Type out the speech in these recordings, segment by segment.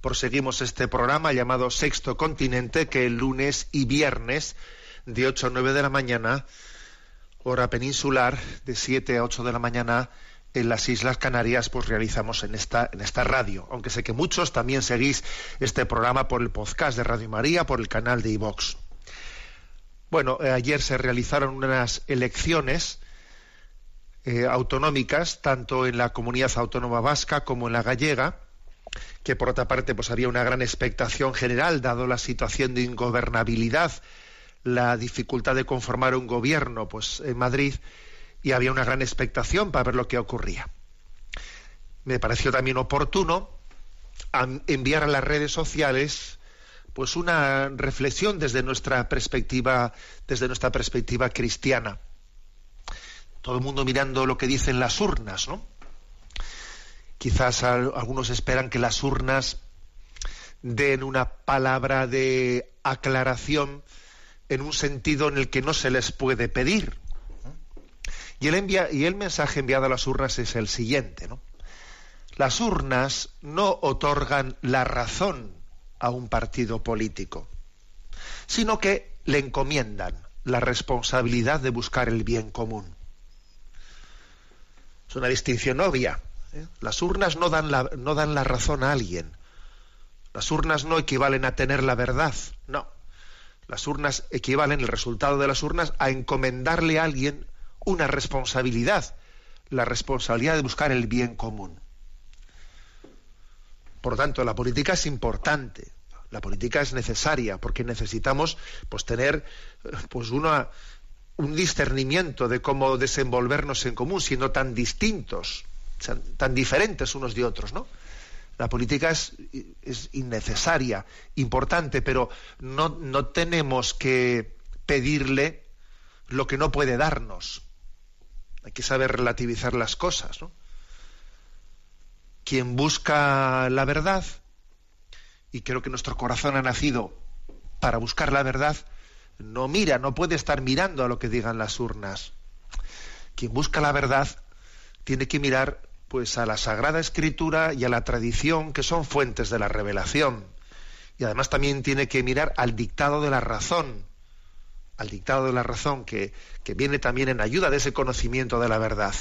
proseguimos este programa llamado Sexto Continente, que el lunes y viernes, de 8 a 9 de la mañana, hora peninsular, de 7 a 8 de la mañana, en las Islas Canarias, pues realizamos en esta, en esta radio. Aunque sé que muchos también seguís este programa por el podcast de Radio María, por el canal de iVox. Bueno, eh, ayer se realizaron unas elecciones eh, autonómicas, tanto en la comunidad autónoma vasca como en la gallega, que por otra parte pues había una gran expectación general, dado la situación de ingobernabilidad, la dificultad de conformar un gobierno pues en Madrid, y había una gran expectación para ver lo que ocurría. Me pareció también oportuno enviar a las redes sociales pues una reflexión desde nuestra perspectiva, desde nuestra perspectiva cristiana todo el mundo mirando lo que dicen las urnas, ¿no? Quizás al- algunos esperan que las urnas den una palabra de aclaración en un sentido en el que no se les puede pedir. Y el, y el mensaje enviado a las urnas es el siguiente, ¿no? Las urnas no otorgan la razón a un partido político, sino que le encomiendan la responsabilidad de buscar el bien común. Es una distinción obvia. ¿Eh? Las urnas no dan, la, no dan la razón a alguien. Las urnas no equivalen a tener la verdad. No. Las urnas equivalen, el resultado de las urnas, a encomendarle a alguien una responsabilidad. La responsabilidad de buscar el bien común. Por lo tanto, la política es importante. La política es necesaria porque necesitamos pues, tener pues, una, un discernimiento de cómo desenvolvernos en común, siendo tan distintos, tan diferentes unos de otros, ¿no? La política es, es innecesaria, importante, pero no, no tenemos que pedirle lo que no puede darnos. Hay que saber relativizar las cosas. Quien busca la verdad, y creo que nuestro corazón ha nacido para buscar la verdad, no mira, no puede estar mirando a lo que digan las urnas. Quien busca la verdad tiene que mirar pues a la Sagrada Escritura y a la tradición que son fuentes de la revelación. Y además también tiene que mirar al dictado de la razón, al dictado de la razón que, que viene también en ayuda de ese conocimiento de la verdad.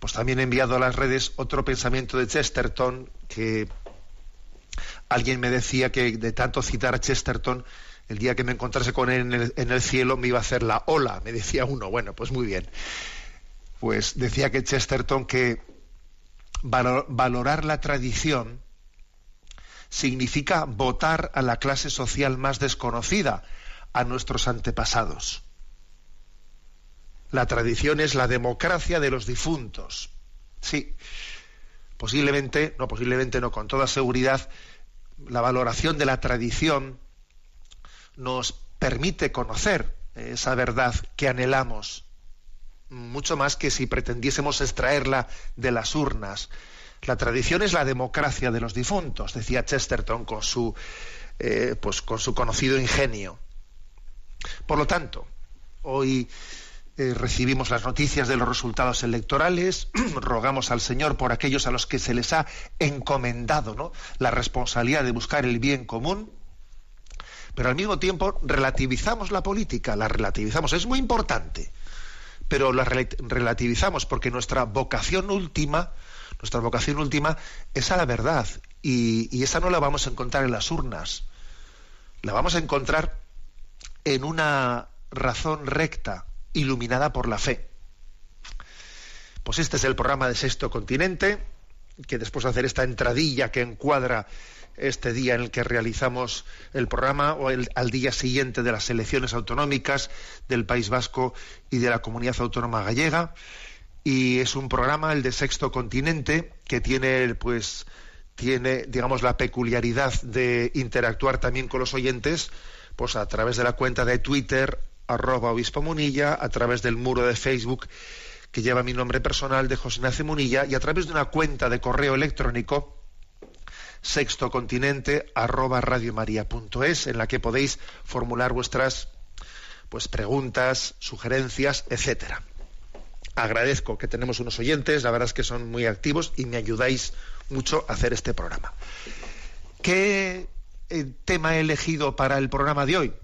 Pues también he enviado a las redes otro pensamiento de Chesterton que alguien me decía que de tanto citar a Chesterton el día que me encontrase con él en el, en el, cielo me iba a hacer la ola, me decía uno. Bueno, pues muy bien. Pues decía que Chesterton que valor, valorar la tradición significa votar a la clase social más desconocida, a nuestros antepasados. La tradición es la democracia de los difuntos. Sí, posiblemente, no posiblemente, no, con toda seguridad, la valoración de la tradición nos permite conocer esa verdad que anhelamos, mucho más que si pretendiésemos extraerla de las urnas. La tradición es la democracia de los difuntos, decía Chesterton con su, eh, pues, con su conocido ingenio. Por lo tanto, hoy eh, recibimos las noticias de los resultados electorales, rogamos al Señor por aquellos a los que se les ha encomendado ¿no? la responsabilidad de buscar el bien común, pero al mismo tiempo relativizamos la política, la relativizamos, es muy importante, pero la relativizamos porque nuestra vocación última, nuestra vocación última es a la verdad y, y esa no la vamos a encontrar en las urnas. la vamos a encontrar en una razón recta, iluminada por la fe. Pues este es el programa de Sexto Continente, que después de hacer esta entradilla que encuadra este día en el que realizamos el programa o el, al día siguiente de las elecciones autonómicas del País Vasco y de la Comunidad Autónoma Gallega, y es un programa el de Sexto Continente que tiene pues tiene digamos la peculiaridad de interactuar también con los oyentes pues a través de la cuenta de Twitter arroba obispo munilla a través del muro de Facebook que lleva mi nombre personal de José Ignacio Munilla y a través de una cuenta de correo electrónico sextocontinente arroba en la que podéis formular vuestras pues preguntas, sugerencias, etcétera agradezco que tenemos unos oyentes, la verdad es que son muy activos y me ayudáis mucho a hacer este programa. ¿Qué eh, tema he elegido para el programa de hoy?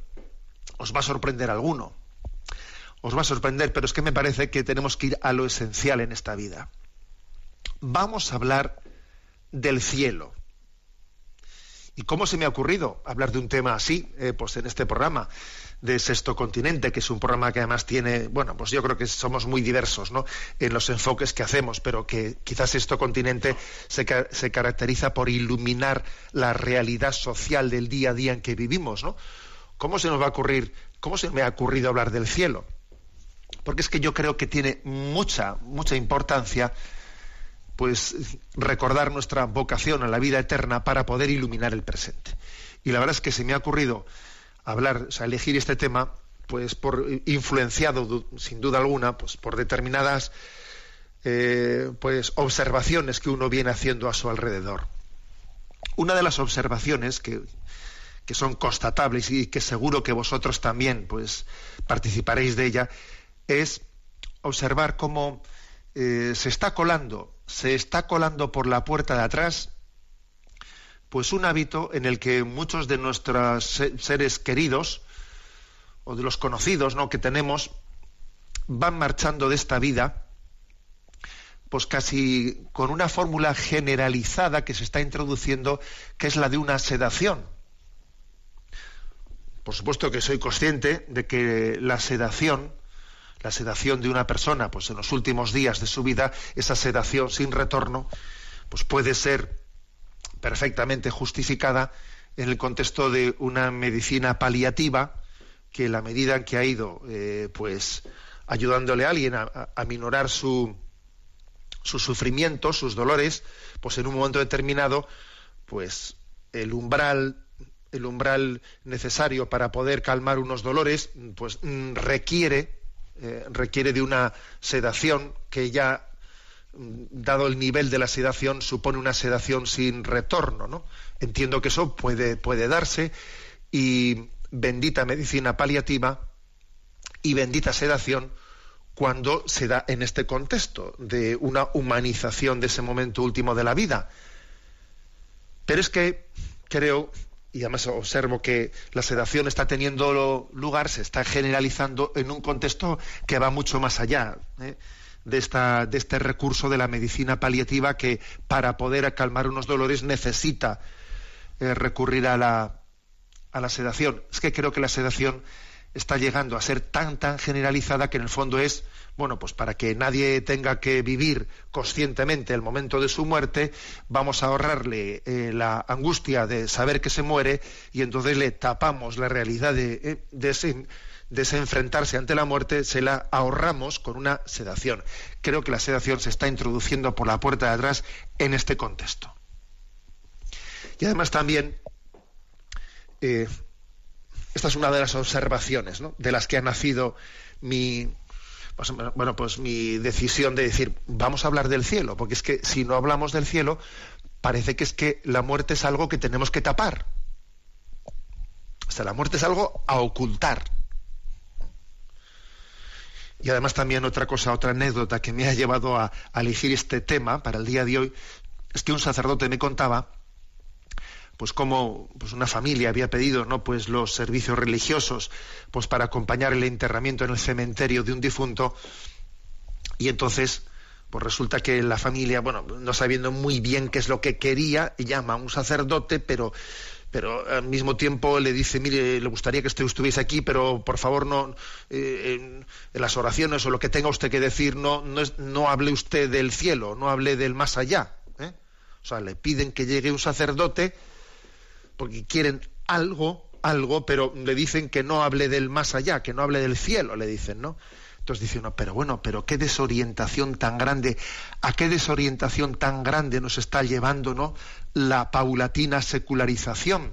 Os va a sorprender alguno. Os va a sorprender, pero es que me parece que tenemos que ir a lo esencial en esta vida. Vamos a hablar del cielo. ¿Y cómo se me ha ocurrido hablar de un tema así, eh, pues en este programa? de Sexto Continente, que es un programa que además tiene, bueno, pues yo creo que somos muy diversos ¿no? en los enfoques que hacemos, pero que quizás Sexto Continente se, se caracteriza por iluminar la realidad social del día a día en que vivimos. ¿no? ¿Cómo se nos va a ocurrir, cómo se me ha ocurrido hablar del cielo? Porque es que yo creo que tiene mucha, mucha importancia pues recordar nuestra vocación a la vida eterna para poder iluminar el presente. Y la verdad es que se me ha ocurrido hablar, elegir este tema, pues por influenciado sin duda alguna, pues por determinadas eh, pues observaciones que uno viene haciendo a su alrededor. Una de las observaciones que, que son constatables y que seguro que vosotros también pues participaréis de ella es observar cómo eh, se está colando, se está colando por la puerta de atrás pues un hábito en el que muchos de nuestros seres queridos o de los conocidos ¿no? que tenemos van marchando de esta vida pues casi con una fórmula generalizada que se está introduciendo que es la de una sedación. Por supuesto que soy consciente de que la sedación, la sedación de una persona, pues en los últimos días de su vida, esa sedación sin retorno, pues puede ser perfectamente justificada en el contexto de una medicina paliativa que la medida en que ha ido eh, pues ayudándole a alguien a, minorar su, su sufrimiento, sus dolores, pues en un momento determinado, pues el umbral el umbral necesario para poder calmar unos dolores, pues mm, requiere eh, requiere de una sedación que ya dado el nivel de la sedación, supone una sedación sin retorno. ¿no? Entiendo que eso puede, puede darse y bendita medicina paliativa y bendita sedación cuando se da en este contexto de una humanización de ese momento último de la vida. Pero es que creo, y además observo que la sedación está teniendo lugar, se está generalizando en un contexto que va mucho más allá. ¿eh? de, esta, de este recurso de la medicina paliativa que para poder calmar unos dolores necesita eh, recurrir a la, a la sedación. Es que creo que la sedación está llegando a ser tan tan generalizada que en el fondo es bueno pues para que nadie tenga que vivir conscientemente el momento de su muerte vamos a ahorrarle eh, la angustia de saber que se muere y entonces le tapamos la realidad de, eh, ese desenfrentarse ante la muerte, se la ahorramos con una sedación. Creo que la sedación se está introduciendo por la puerta de atrás en este contexto. Y además también, eh, esta es una de las observaciones de las que ha nacido mi, pues, bueno, pues mi decisión de decir, vamos a hablar del cielo, porque es que si no hablamos del cielo, parece que es que la muerte es algo que tenemos que tapar. O sea, la muerte es algo a ocultar. Y además también otra cosa, otra anécdota que me ha llevado a, elegir este tema para el día de hoy, es que un sacerdote me contaba pues cómo pues una familia había pedido no pues los servicios religiosos pues para acompañar el enterramiento en el cementerio de un difunto y entonces pues resulta que la familia bueno no sabiendo muy bien qué es lo que quería llama a un sacerdote pero pero al mismo tiempo le dice, mire, le gustaría que usted estuviese aquí, pero por favor no, eh, en, las oraciones o lo que tenga usted que decir, no, no, no hable usted del cielo, no hable del más allá. ¿eh? O sea, le piden que llegue un sacerdote porque quieren algo, algo, pero le dicen que no hable del más allá, que no hable del cielo, le dicen, ¿no? Entonces dice uno, pero bueno, pero qué desorientación tan grande, a qué desorientación tan grande nos está llevando, ¿no? La paulatina secularización.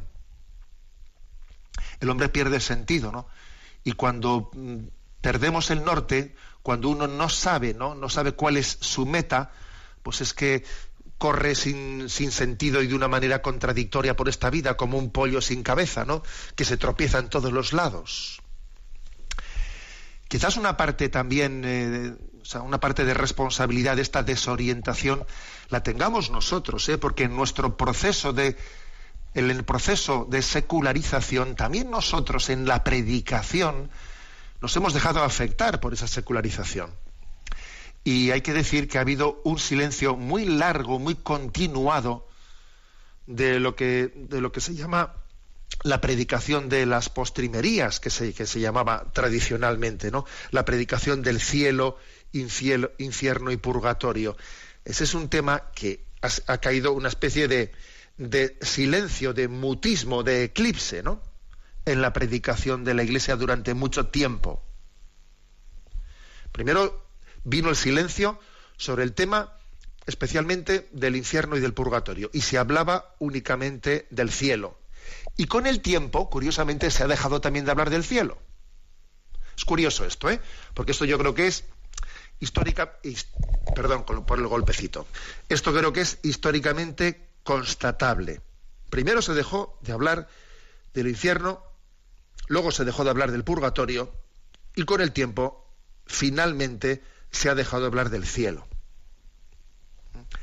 El hombre pierde sentido, ¿no? Y cuando mm, perdemos el norte, cuando uno no sabe, ¿no? No sabe cuál es su meta, pues es que corre sin, sin, sentido y de una manera contradictoria por esta vida, como un pollo sin cabeza, ¿no? Que se tropieza en todos los lados. Quizás una parte también, eh, o sea, una parte de responsabilidad de esta desorientación la tengamos nosotros, ¿eh? porque en nuestro proceso de, en el proceso de secularización, también nosotros en la predicación nos hemos dejado afectar por esa secularización. Y hay que decir que ha habido un silencio muy largo, muy continuado de lo que, de lo que se llama la predicación de las postrimerías, que se, que se llamaba tradicionalmente, ¿no? La predicación del cielo, infierno y purgatorio. Ese es un tema que ha, caído una especie de, de, silencio, de mutismo, de eclipse, ¿no? En la predicación de la Iglesia durante mucho tiempo. Primero vino el silencio sobre el tema especialmente del infierno y del purgatorio, y se hablaba únicamente del cielo, y con el tiempo, curiosamente, se ha dejado también de hablar del cielo. Es curioso esto, ¿eh? Porque esto yo creo que es histórica, perdón por el golpecito. Esto creo que es históricamente constatable. Primero se dejó de hablar del infierno, luego se dejó de hablar del purgatorio y con el tiempo finalmente se ha dejado de hablar del cielo.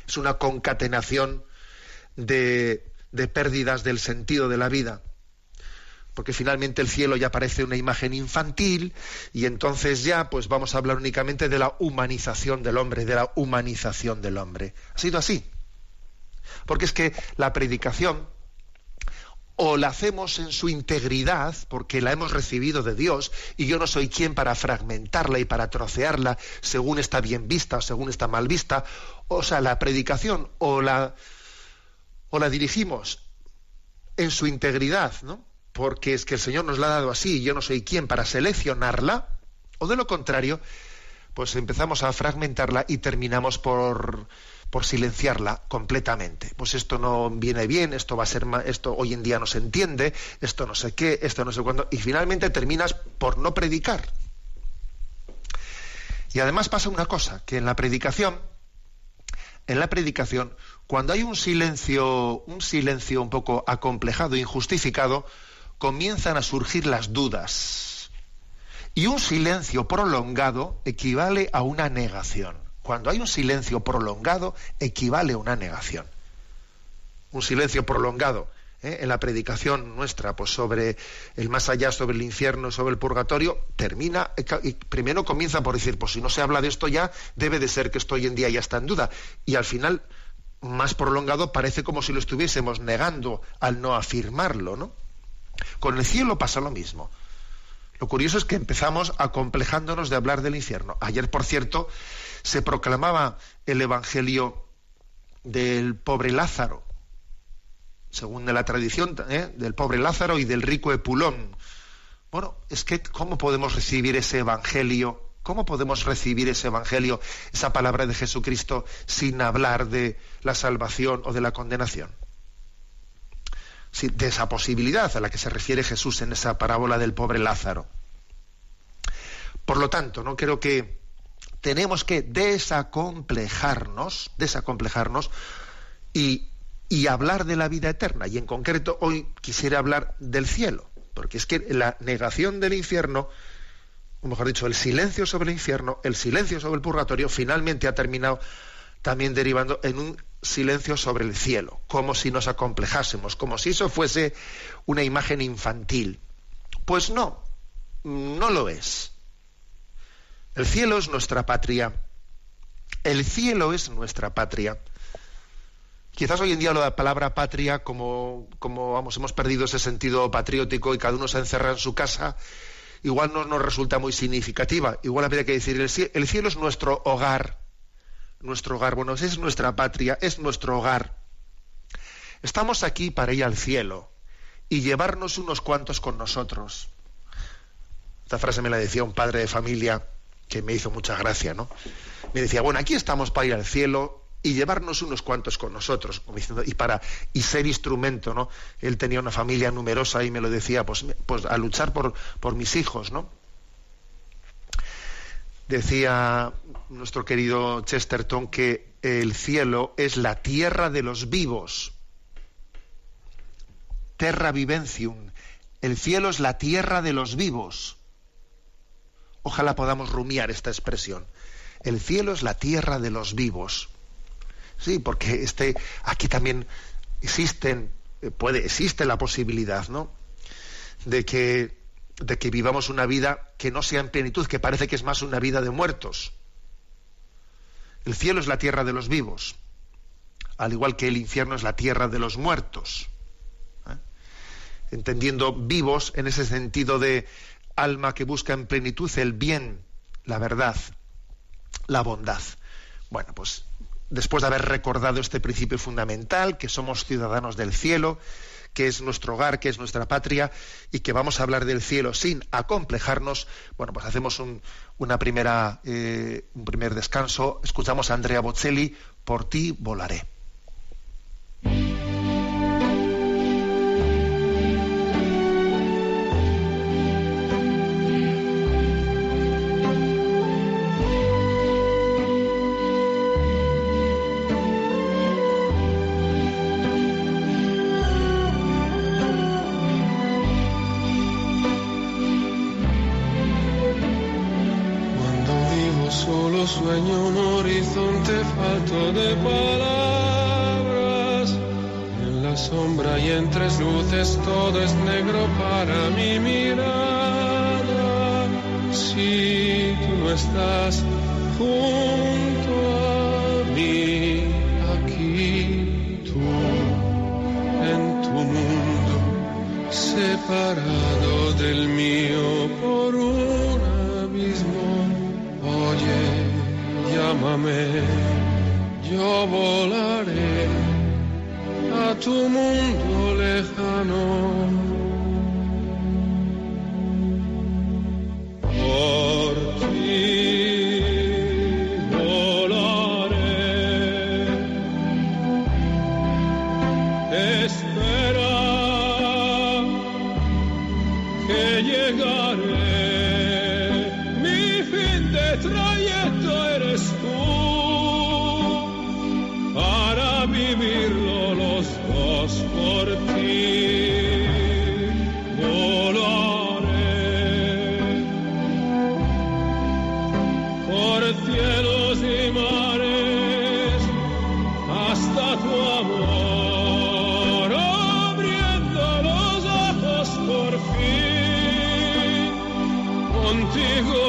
Es una concatenación de de pérdidas del sentido de la vida porque finalmente el cielo ya parece una imagen infantil y entonces ya pues vamos a hablar únicamente de la humanización del hombre, de la humanización del hombre. Ha sido así. Porque es que la predicación o la hacemos en su integridad porque la hemos recibido de Dios y yo no soy quien para fragmentarla y para trocearla según está bien vista o según está mal vista. O sea, la predicación o la o la dirigimos en su integridad, ¿no? Porque es que el Señor nos la ha dado así y yo no soy quien para seleccionarla, o de lo contrario, pues empezamos a fragmentarla y terminamos por, por silenciarla completamente. Pues esto no viene bien, esto va a ser esto hoy en día no se entiende, esto no sé qué, esto no sé cuándo, y finalmente terminas por no predicar. Y además pasa una cosa, que en la predicación, en la predicación, cuando hay un silencio, un silencio un poco acomplejado, injustificado, comienzan a surgir las dudas. Y un silencio prolongado equivale a una negación. Cuando hay un silencio prolongado, equivale a una negación. Un silencio prolongado ¿eh? en la predicación nuestra, pues sobre el más allá, sobre el infierno, sobre el purgatorio, termina, y primero comienza por decir, pues si no se habla de esto ya, debe de ser que esto hoy en día ya está en duda. Y al final más prolongado parece como si lo estuviésemos negando al no afirmarlo, ¿no? Con el cielo pasa lo mismo. Lo curioso es que empezamos acomplejándonos de hablar del infierno. Ayer, por cierto, se proclamaba el evangelio del pobre Lázaro, según la tradición ¿eh? del pobre Lázaro y del rico Epulón. Bueno, es que ¿cómo podemos recibir ese evangelio ¿Cómo podemos recibir ese Evangelio, esa palabra de Jesucristo, sin hablar de la salvación o de la condenación? de esa posibilidad a la que se refiere Jesús en esa parábola del pobre Lázaro. Por lo tanto, no creo que tenemos que desacomplejarnos, desacomplejarnos y, y hablar de la vida eterna. Y en concreto hoy quisiera hablar del cielo, porque es que la negación del infierno o mejor dicho, el silencio sobre el infierno, el silencio sobre el purgatorio, finalmente ha terminado también derivando en un silencio sobre el cielo, como si nos acomplejásemos, como si eso fuese una imagen infantil. Pues no, no lo es. El cielo es nuestra patria. El cielo es nuestra patria. Quizás hoy en día la palabra patria, como, como vamos, hemos perdido ese sentido patriótico y cada uno se encerra en su casa, igual no nos resulta muy significativa. Igual habría que decir, el cielo, es nuestro hogar, nuestro hogar, bueno, es nuestra patria, es nuestro hogar. Estamos aquí para ir al cielo y llevarnos unos cuantos con nosotros. Esta frase me la decía un padre de familia que me hizo mucha gracia, ¿no? Me decía, bueno, aquí estamos para ir al cielo y llevarnos unos cuantos con nosotros, y para y ser instrumento, ¿no? Él tenía una familia numerosa y me lo decía, pues, pues a luchar por, por mis hijos, ¿no? Decía nuestro querido Chesterton que el cielo es la tierra de los vivos. Terra vivencium. El cielo es la tierra de los vivos. Ojalá podamos rumiar esta expresión. El cielo es la tierra de los vivos. Sí, porque este, aquí también existen, eh, puede, existe la posibilidad, ¿no? De que, de que vivamos una vida que no sea en plenitud, que parece que es más una vida de muertos. El cielo es la tierra de los vivos, al igual que el infierno es la tierra de los muertos. ¿eh? Entendiendo vivos en ese sentido de alma que busca en plenitud el bien, la verdad, la bondad. Bueno, pues después de haber recordado este principio fundamental, que somos ciudadanos del cielo, que es nuestro hogar, que es nuestra patria, y que vamos a hablar del cielo sin acomplejarnos, bueno, pues hacemos un, una primera, eh, un primer descanso, escuchamos a Andrea Bocelli, Por ti volaré. Todo es negro para mi mirada. Si tú estás junto a mí, aquí tú, en tu mundo, separado del mío por un abismo. Oye, llámame, yo volaré a tu mundo piano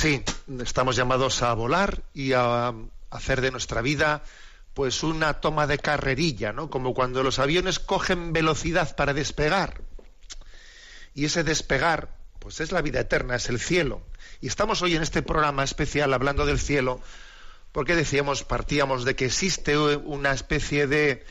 Pues sí, estamos llamados a volar y a hacer de nuestra vida pues una toma de carrerilla, ¿no? Como cuando los aviones cogen velocidad para despegar. Y ese despegar, pues es la vida eterna, es el cielo. Y estamos hoy en este programa especial hablando del cielo, porque decíamos, partíamos de que existe una especie de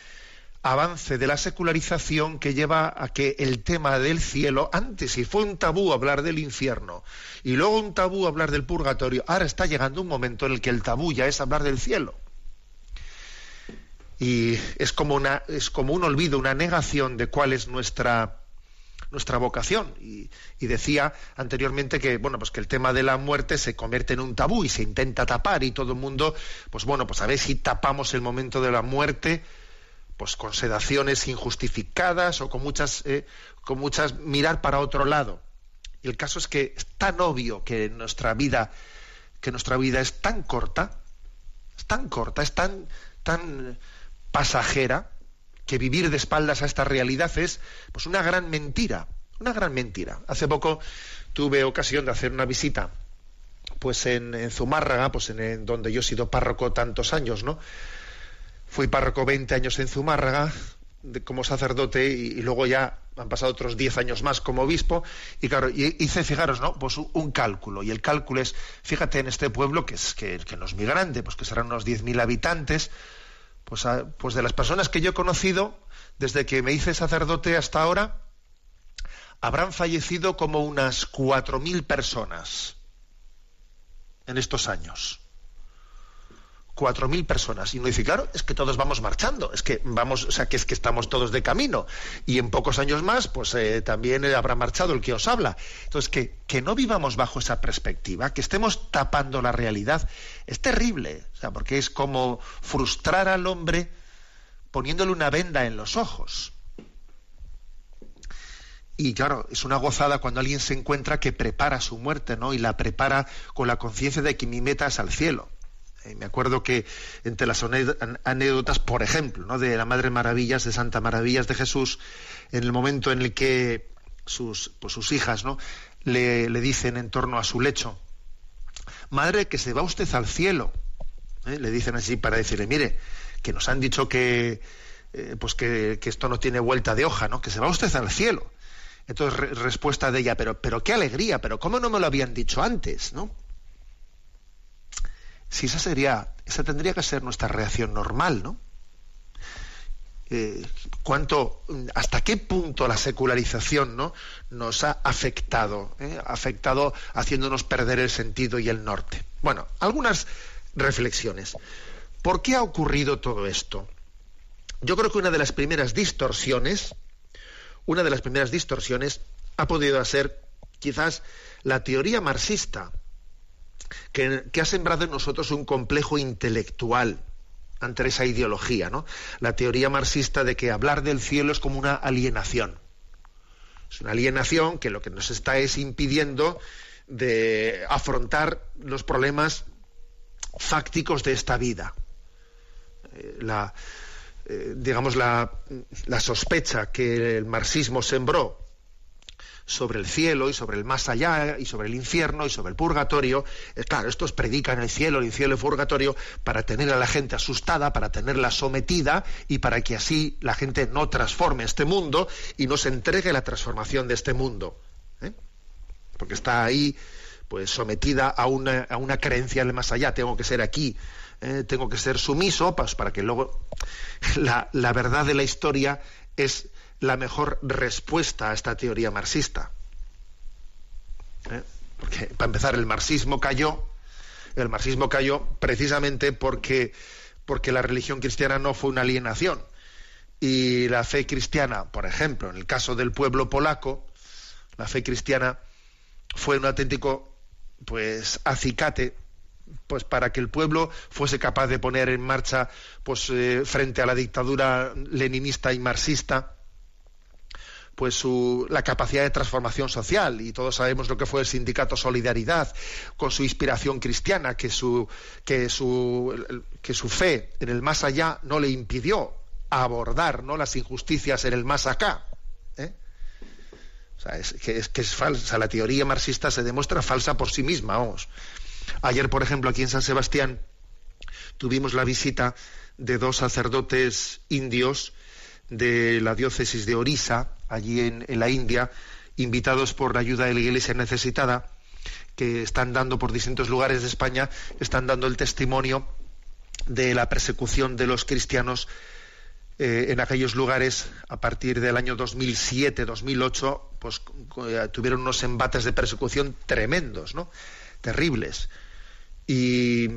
avance de la secularización que lleva a que el tema del cielo, antes si fue un tabú hablar del infierno y luego un tabú hablar del purgatorio, ahora está llegando un momento en el que el tabú ya es hablar del cielo. Y es como, una, es como un olvido, una negación de cuál es nuestra, nuestra vocación. Y, y, decía anteriormente que, bueno, pues que el tema de la muerte se convierte en un tabú y se intenta tapar y todo el mundo, pues bueno, pues a ver si tapamos el momento de la muerte pues con sedaciones injustificadas o con muchas, eh, con muchas mirar para otro lado. Y el caso es que es tan obvio que nuestra vida, que nuestra vida es tan corta, es tan corta, es tan, tan pasajera, que vivir de espaldas a esta realidad es pues una gran mentira, una gran mentira. Hace poco tuve ocasión de hacer una visita pues en, Zumárraga, pues en, donde yo he sido párroco tantos años, ¿no? Fui párroco 20 años en Zumárraga como sacerdote y, luego ya han pasado otros 10 años más como obispo y claro, hice, fijaros, ¿no? Pues un, cálculo y el cálculo es, fíjate en este pueblo que, es, que, no es muy grande, pues que serán unos 10.000 habitantes, pues, pues de las personas que yo he conocido desde que me hice sacerdote hasta ahora, habrán fallecido como unas 4.000 personas en estos años. 4.000 personas. Y uno dice, claro, es que todos vamos marchando, es que vamos, o sea, que es que estamos todos de camino. Y en pocos años más, pues eh, también habrá marchado el que os habla. Entonces, que, que no vivamos bajo esa perspectiva, que estemos tapando la realidad, es terrible, o sea, porque es como frustrar al hombre poniéndole una venda en los ojos. Y claro, es una gozada cuando alguien se encuentra que prepara su muerte, ¿no? Y la prepara con la conciencia de que mi meta es al cielo. Eh, me acuerdo que entre las anécdotas, por ejemplo, ¿no? de la Madre Maravillas, de Santa Maravillas de Jesús, en el momento en el que sus, pues sus hijas ¿no? le, dicen en torno a su lecho, Madre, que se va usted al cielo. ¿eh? Le dicen así para decirle, mire, que nos han dicho que, eh, pues que, esto no tiene vuelta de hoja, ¿no? que se va usted al cielo. Entonces, respuesta de ella, pero, pero qué alegría, pero ¿cómo no me lo habían dicho antes? ¿no? Si esa sería, esa tendría que ser nuestra reacción normal, ¿no? Eh, cuánto, hasta qué punto la secularización ¿no? nos ha afectado, ¿eh? afectado haciéndonos perder el sentido y el norte. Bueno, algunas reflexiones. ¿Por qué ha ocurrido todo esto? Yo creo que una de las primeras distorsiones, una de las primeras distorsiones ha podido ser quizás la teoría marxista que, ha sembrado en nosotros un complejo intelectual ante esa ideología. La teoría marxista de que hablar del cielo es como una alienación. Es una alienación que lo que nos está es impidiendo de afrontar los problemas fácticos de esta vida. Eh, la, eh, digamos, la, la sospecha que el marxismo sembró sobre el cielo y sobre el más allá y sobre el infierno y sobre el purgatorio. Eh, claro, estos predican el cielo, el infierno y el purgatorio para tener a la gente asustada, para tenerla sometida y para que así la gente no transforme este mundo y no se entregue la transformación de este mundo. ¿eh? Porque está ahí pues sometida a una, a una creencia del más allá, tengo que ser aquí, ¿eh? tengo que ser sumiso pues, para que luego la, la verdad de la historia es la mejor respuesta a esta teoría marxista. ¿Eh? Porque, para empezar, el marxismo cayó, el marxismo cayó precisamente porque, porque la religión cristiana no fue una alienación. Y la fe cristiana, por ejemplo, en el caso del pueblo polaco, la fe cristiana fue un auténtico pues acicate pues para que el pueblo fuese capaz de poner en marcha pues eh, frente a la dictadura leninista y marxista pues su, la capacidad de transformación social y todos sabemos lo que fue el sindicato Solidaridad con su inspiración cristiana que su que su que su fe en el más allá no le impidió abordar no las injusticias en el más acá ¿eh? O sea, es que, es que es falsa. La teoría marxista se demuestra falsa por sí misma, vamos. Ayer, por ejemplo, aquí en San Sebastián tuvimos la visita de dos sacerdotes indios de la diócesis de Orisa, allí en, la India, invitados por la ayuda de la Iglesia necesitada, que están dando por distintos lugares de España, están dando el testimonio de la persecución de los cristianos eh, en aquellos lugares a partir del año 2007-2008, pues eh, tuvieron unos embates de persecución tremendos, ¿no? Terribles. Y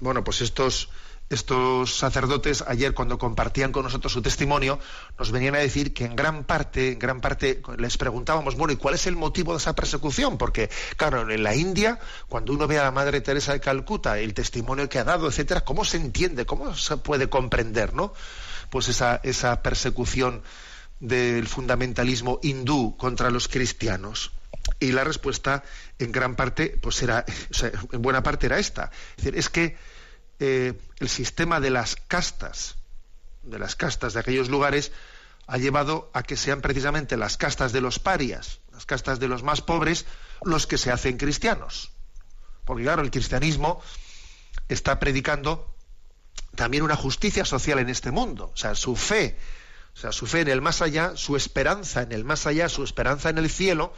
bueno, pues estos estos sacerdotes ayer cuando compartían con nosotros su testimonio nos venían a decir que en gran parte en gran parte les preguntábamos bueno y cuál es el motivo de esa persecución porque claro en la India cuando uno ve a la Madre Teresa de Calcuta el testimonio que ha dado etcétera cómo se entiende cómo se puede comprender no pues esa esa persecución del fundamentalismo hindú contra los cristianos. Y la respuesta en gran parte pues era o sea, en buena parte era esta. Es decir es que eh, el sistema de las castas, de las castas de aquellos lugares, ha llevado a que sean precisamente las castas de los parias, las castas de los más pobres, los que se hacen cristianos. Porque claro, el cristianismo está predicando también una justicia social en este mundo, o sea, su fe, o sea, su fe en el más allá, su esperanza en el más allá, su esperanza en el cielo,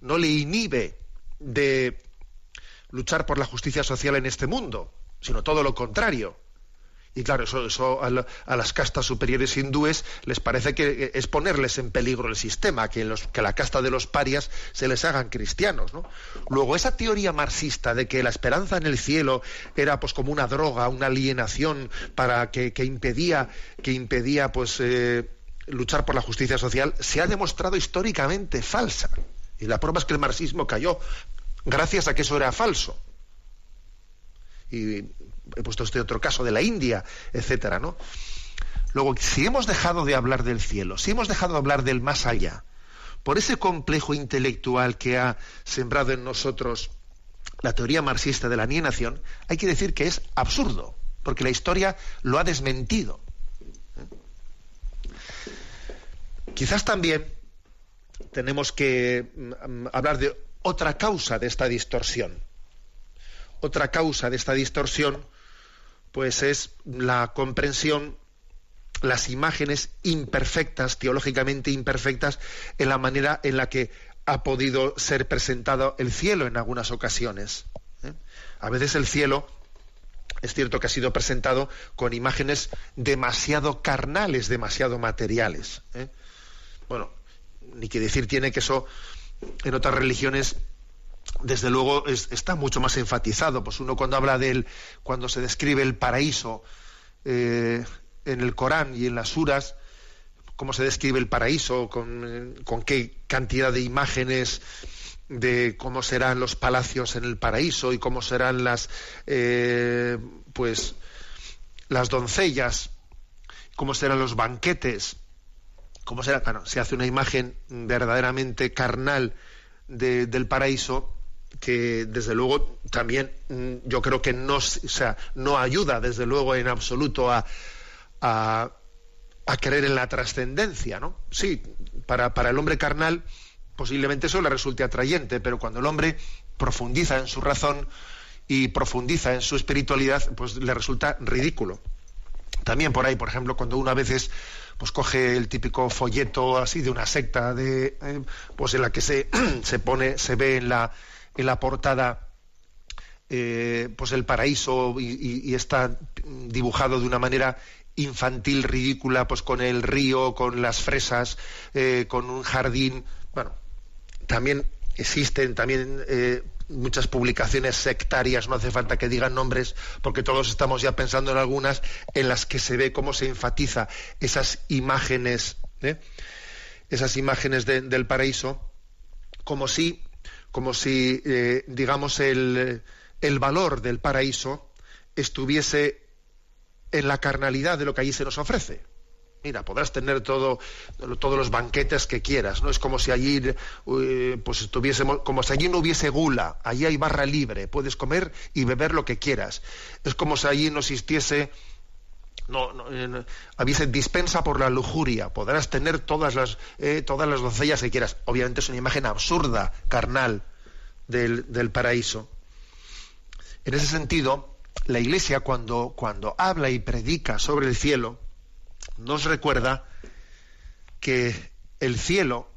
no le inhibe de luchar por la justicia social en este mundo sino todo lo contrario. Y claro, eso, a, las castas superiores hindúes les parece que es ponerles en peligro el sistema, que, los, que la casta de los parias se les hagan cristianos. ¿no? Luego, esa teoría marxista de que la esperanza en el cielo era pues como una droga, una alienación para que, impedía, que impedía pues, eh, luchar por la justicia social, se ha demostrado históricamente falsa. Y la prueba es que el marxismo cayó gracias a que eso era falso y he puesto este otro caso de la India, etcétera, ¿no? Luego, si hemos dejado de hablar del cielo, si hemos dejado de hablar del más allá, por ese complejo intelectual que ha sembrado en nosotros la teoría marxista de la alienación, hay que decir que es absurdo, porque la historia lo ha desmentido. Quizás también tenemos que mm, hablar de otra causa de esta distorsión. Otra causa de esta distorsión, pues es la comprensión, las imágenes imperfectas, teológicamente imperfectas, en la manera en la que ha podido ser presentado el cielo en algunas ocasiones. ¿eh? A veces el cielo es cierto que ha sido presentado con imágenes demasiado carnales, demasiado materiales. ¿eh? Bueno, ni que decir tiene que eso en otras religiones desde luego está mucho más enfatizado. Pues uno cuando habla del, cuando se describe el paraíso eh, en el Corán y en las suras, cómo se describe el paraíso, con, qué cantidad de imágenes de cómo serán los palacios en el paraíso y cómo serán las eh, pues las doncellas, cómo serán los banquetes, cómo será, claro, se hace una imagen verdaderamente carnal del paraíso que desde luego también mm, yo creo que no, sea, no ayuda desde luego en absoluto a, a, creer en la trascendencia, ¿no? Sí, para, para el hombre carnal posiblemente eso le resulte atrayente, pero cuando el hombre profundiza en su razón y profundiza en su espiritualidad, pues le resulta ridículo. También por ahí, por ejemplo, cuando uno a veces pues coge el típico folleto así de una secta de eh, pues en la que se, se pone se ve en la en la portada eh, pues el paraíso y, está dibujado de una manera infantil ridícula pues con el río con las fresas eh, con un jardín bueno también existen también muchas publicaciones sectarias, no hace falta que digan nombres, porque todos estamos ya pensando en algunas en las que se ve cómo se enfatiza esas imágenes, ¿eh? esas imágenes del paraíso, como si, como si eh, digamos, el, el valor del paraíso estuviese en la carnalidad de lo que allí se nos ofrece. Mira, podrás tener todo, todos los banquetes que quieras, ¿no? Es como si allí, eh, pues tuviésemos, como si allí no hubiese gula, allí hay barra libre, puedes comer y beber lo que quieras. Es como si allí no existiese no, no, eh, aviese, dispensa por la lujuria, podrás tener todas las, eh, todas las doncellas que quieras. Obviamente es una imagen absurda, carnal, del, del paraíso. En ese sentido, la Iglesia cuando, cuando habla y predica sobre el cielo, nos recuerda que el cielo,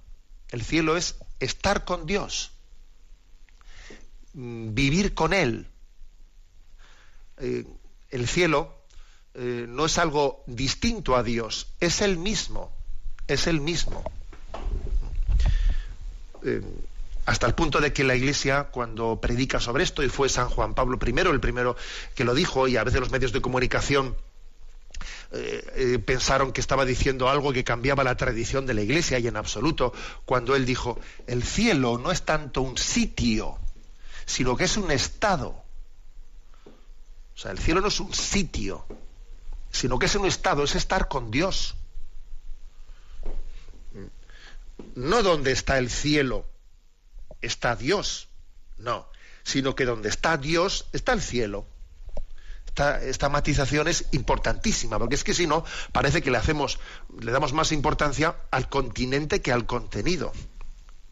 el cielo es estar con Dios, mm, vivir con Él. Eh, el cielo eh, no es algo distinto a Dios, es el mismo, es el mismo. Eh, hasta el punto de que la Iglesia, cuando predica sobre esto, y fue San Juan Pablo I el primero que lo dijo, y a veces los medios de comunicación eh, pensaron que estaba diciendo algo que cambiaba la tradición de la Iglesia, y en absoluto, cuando él dijo, el cielo no es tanto un sitio, sino que es un estado. O sea, el cielo no es un sitio, sino que es un estado, es estar con Dios. No donde está el cielo, está Dios, no, sino que donde está Dios está el cielo. Esta, matización es importantísima, porque es que si no, parece que le hacemos, le damos más importancia al continente que al contenido.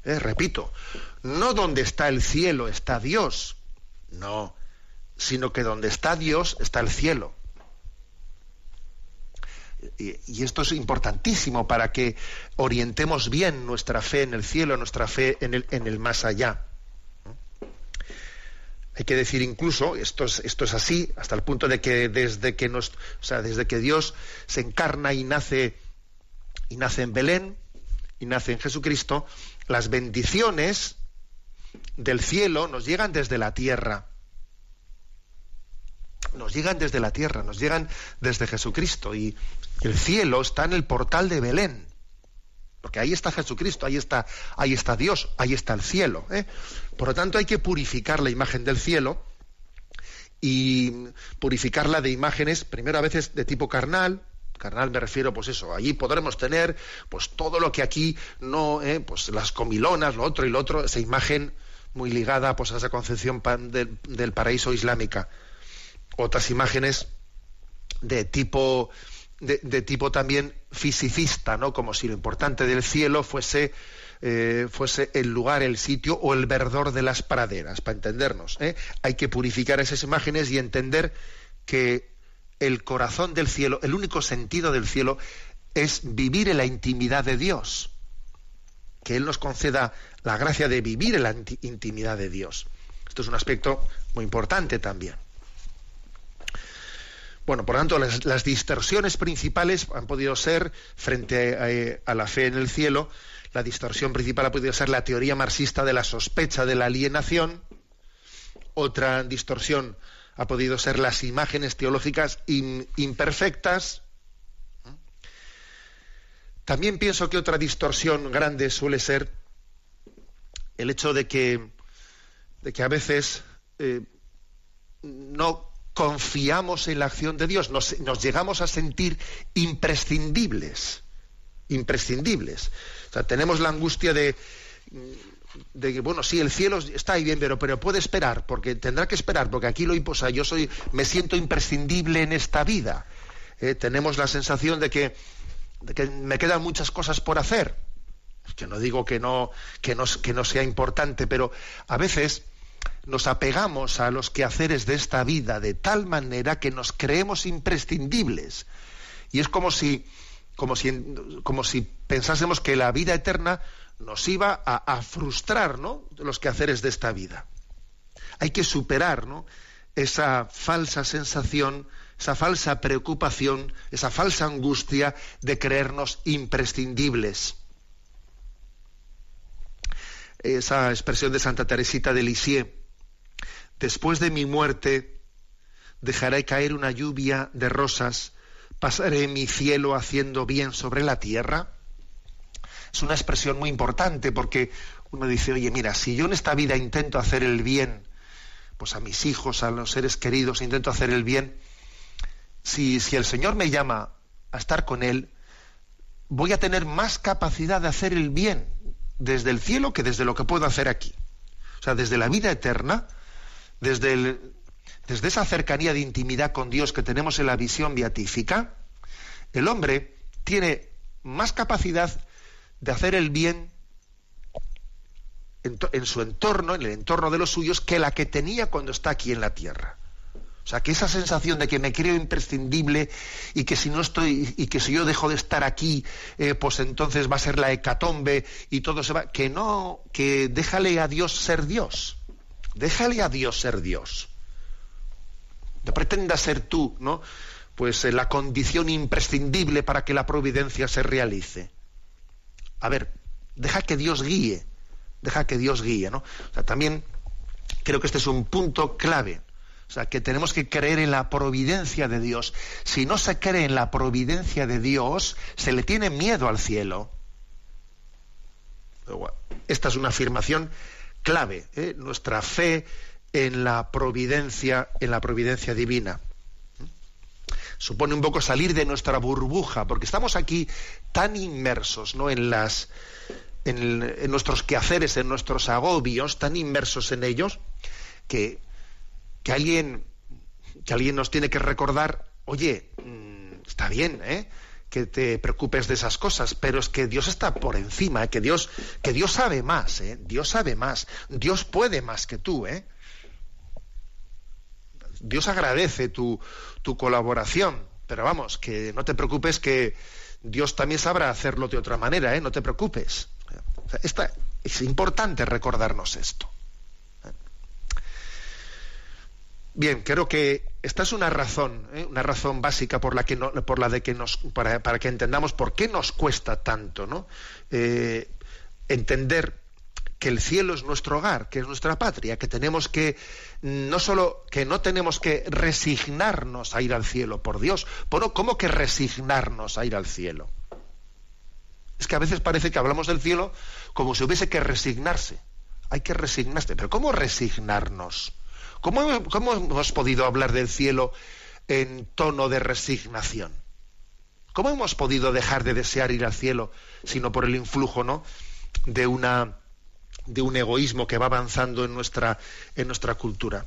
Eh, repito, no donde está el cielo está Dios, no, sino que donde está Dios está el cielo. Y, esto es importantísimo para que orientemos bien nuestra fe en el cielo, nuestra fe en el, más allá. Hay que decir incluso, esto es, esto es así, hasta el punto de que desde que nos, o sea, desde que Dios se encarna y nace, y nace en Belén, y nace en Jesucristo, las bendiciones del cielo nos llegan desde la tierra nos llegan desde la tierra, nos llegan desde Jesucristo y el cielo está en el portal de Belén. Porque ahí está Jesucristo, ahí está, ahí está Dios, ahí está el cielo. ¿eh? Por lo tanto, hay que purificar la imagen del cielo y purificarla de imágenes, primero a veces de tipo carnal, carnal me refiero pues eso allí podremos tener pues todo lo que aquí no ¿eh? pues las comilonas lo otro y lo otro esa imagen muy ligada pues a esa concepción del, del paraíso islámica otras imágenes de tipo de, tipo también fisicista, ¿no? Como si lo importante del cielo fuese eh, fuese el lugar, el sitio o el verdor de las praderas, para entendernos. ¿eh? Hay que purificar esas imágenes y entender que el corazón del cielo, el único sentido del cielo, es vivir en la intimidad de Dios. Que Él nos conceda la gracia de vivir en la intimidad de Dios. Esto es un aspecto muy importante también. Bueno, por lo tanto, las, distorsiones principales han podido ser, frente a, la fe en el cielo, la distorsión principal ha podido ser la teoría marxista de la sospecha de la alienación. Otra distorsión ha podido ser las imágenes teológicas imperfectas. También pienso que otra distorsión grande suele ser el hecho de que, de que a veces eh, no confiamos en la acción de Dios, nos, llegamos a sentir imprescindibles, imprescindibles. O sea, tenemos la angustia de, que, bueno, sí, el cielo está ahí bien, pero, pero puede esperar, porque tendrá que esperar, porque aquí lo imposa, yo soy, me siento imprescindible en esta vida. Eh, tenemos la sensación de que, de que me quedan muchas cosas por hacer. Que no digo que no, que no, que no sea importante, pero a veces nos apegamos a los quehaceres de esta vida de tal manera que nos creemos imprescindibles. Y es como si, como si, como si pensásemos que la vida eterna nos iba a, frustrar ¿no? los quehaceres de esta vida. Hay que superar ¿no? esa falsa sensación, esa falsa preocupación, esa falsa angustia de creernos imprescindibles. Esa expresión de Santa Teresita de Lisieux, Después de mi muerte dejaré caer una lluvia de rosas, pasaré mi cielo haciendo bien sobre la tierra. Es una expresión muy importante porque uno dice, oye, mira, si yo en esta vida intento hacer el bien, pues a mis hijos, a los seres queridos, intento hacer el bien, si, si el Señor me llama a estar con Él, voy a tener más capacidad de hacer el bien desde el cielo que desde lo que puedo hacer aquí. O sea, desde la vida eterna, desde esa cercanía de intimidad con Dios que tenemos en la visión beatífica, el hombre tiene más capacidad de hacer el bien en, su entorno, en el entorno de los suyos, que la que tenía cuando está aquí en la tierra. O sea, que esa sensación de que me creo imprescindible y que si no estoy y que si yo dejo de estar aquí, eh, pues entonces va a ser la hecatombe y todo se va. Que no, que déjale a Dios ser Dios. Déjale a Dios ser Dios. No pretenda ser tú, ¿no? Pues eh, la condición imprescindible para que la providencia se realice. A ver, deja que Dios guíe, deja que Dios guíe, ¿no? O sea, también creo que este es un punto clave. O sea, que tenemos que creer en la providencia de Dios. Si no se cree en la providencia de Dios, se le tiene miedo al cielo. Esta es una afirmación clave, ¿eh? nuestra fe en la providencia, en la providencia divina. Supone un poco salir de nuestra burbuja, porque estamos aquí tan inmersos, ¿no? En las, en, nuestros quehaceres, en nuestros agobios, tan inmersos en ellos, que, que alguien, que alguien nos tiene que recordar, oye, mm, está bien, ¿eh? Que te preocupes de esas cosas, pero es que Dios está por encima, que Dios, que Dios sabe más, ¿eh? Dios sabe más, Dios puede más que tú, ¿eh? Dios agradece tu, tu colaboración, pero vamos, que no te preocupes que Dios también sabrá hacerlo de otra manera, ¿eh? No te preocupes. es importante recordarnos esto. Bien, creo que esta es una razón, ¿eh? una razón básica por la que no, por la de que nos, para, que entendamos por qué nos cuesta tanto, ¿no? Eh, entender que el cielo es nuestro hogar, que es nuestra patria, que tenemos que no solo que no tenemos que resignarnos a ir al cielo, por Dios, bueno, ¿cómo que resignarnos a ir al cielo? Es que a veces parece que hablamos del cielo como si hubiese que resignarse. Hay que resignarse, pero ¿cómo resignarnos? ¿Cómo, hemos podido hablar del cielo en tono de resignación? ¿Cómo hemos podido dejar de desear ir al cielo sino por el influjo ¿no? de, una, de un egoísmo que va avanzando en nuestra, en nuestra cultura?